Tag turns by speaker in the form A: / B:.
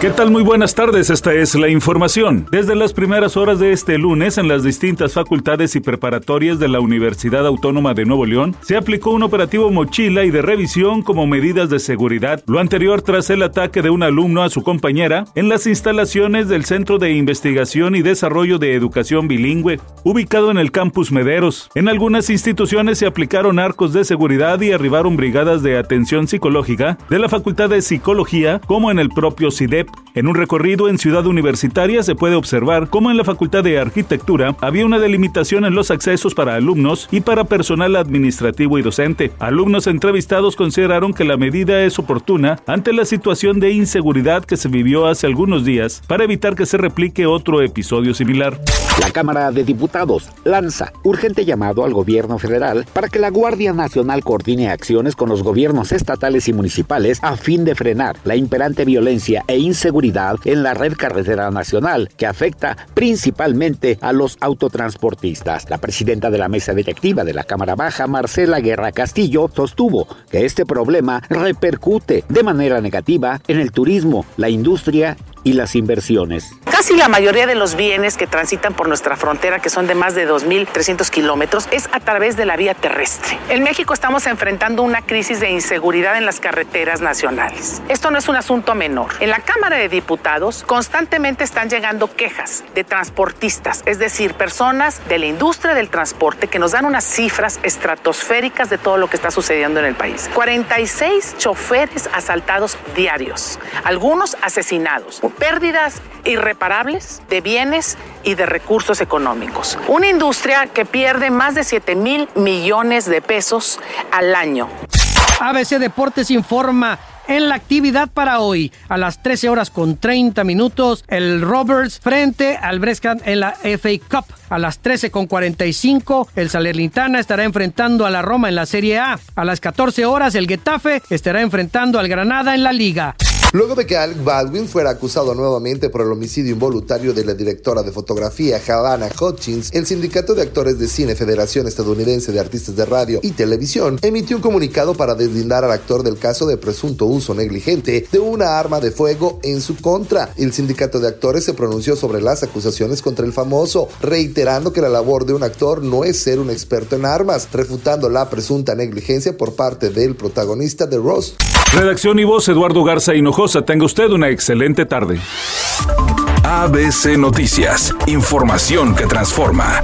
A: ¿Qué tal? Muy buenas tardes, esta es la información. Desde las primeras horas de este lunes, en las distintas facultades y preparatorias de la Universidad Autónoma de Nuevo León, se aplicó un operativo mochila y de revisión como medidas de seguridad, lo anterior tras el ataque de un alumno a su compañera en las instalaciones del Centro de Investigación y Desarrollo de Educación Bilingüe, ubicado en el campus Mederos. En algunas instituciones se aplicaron arcos de seguridad y arribaron brigadas de atención psicológica de la Facultad de Psicología, como en el propio CIDEP. En un recorrido en Ciudad Universitaria se puede observar cómo en la Facultad de Arquitectura había una delimitación en los accesos para alumnos y para personal administrativo y docente. Alumnos entrevistados consideraron que la medida es oportuna ante la situación de inseguridad que se vivió hace algunos días para evitar que se replique otro episodio similar.
B: La Cámara de Diputados lanza urgente llamado al gobierno federal para que la Guardia Nacional coordine acciones con los gobiernos estatales y municipales a fin de frenar la imperante violencia e inseguridad en la red carretera nacional que afecta principalmente a los autotransportistas. La presidenta de la mesa directiva de la Cámara Baja, Marcela Guerra Castillo, sostuvo que este problema repercute de manera negativa en el turismo, la industria y las inversiones.
C: Casi la mayoría de los bienes que transitan por nuestra frontera, que son de más de 2.300 kilómetros, es a través de la vía terrestre. En México estamos enfrentando una crisis de inseguridad en las carreteras nacionales. Esto no es un asunto menor. En la Cámara de Diputados constantemente están llegando quejas de transportistas, es decir, personas de la industria del transporte que nos dan unas cifras estratosféricas de todo lo que está sucediendo en el país. 46 choferes asaltados diarios, algunos asesinados pérdidas irreparables de bienes y de recursos económicos. Una industria que pierde más de 7 mil millones de pesos al año.
D: ABC Deportes informa en la actividad para hoy. A las 13 horas con 30 minutos, el Roberts frente al Brescan en la FA Cup. A las 13 con 45, el Salernitana estará enfrentando a la Roma en la Serie A. A las 14 horas, el Getafe estará enfrentando al Granada en la Liga.
E: Luego de que Alec Baldwin fuera acusado nuevamente por el homicidio involuntario de la directora de fotografía Havana Hutchins, el Sindicato de Actores de Cine Federación Estadounidense de Artistas de Radio y Televisión emitió un comunicado para deslindar al actor del caso de presunto uso negligente de una arma de fuego en su contra. El Sindicato de Actores se pronunció sobre las acusaciones contra el famoso, reiterando que la labor de un actor no es ser un experto en armas, refutando la presunta negligencia por parte del protagonista de Ross.
A: Redacción y voz Eduardo Garza Hinojosa. Tenga usted una excelente tarde.
F: ABC Noticias. Información que transforma.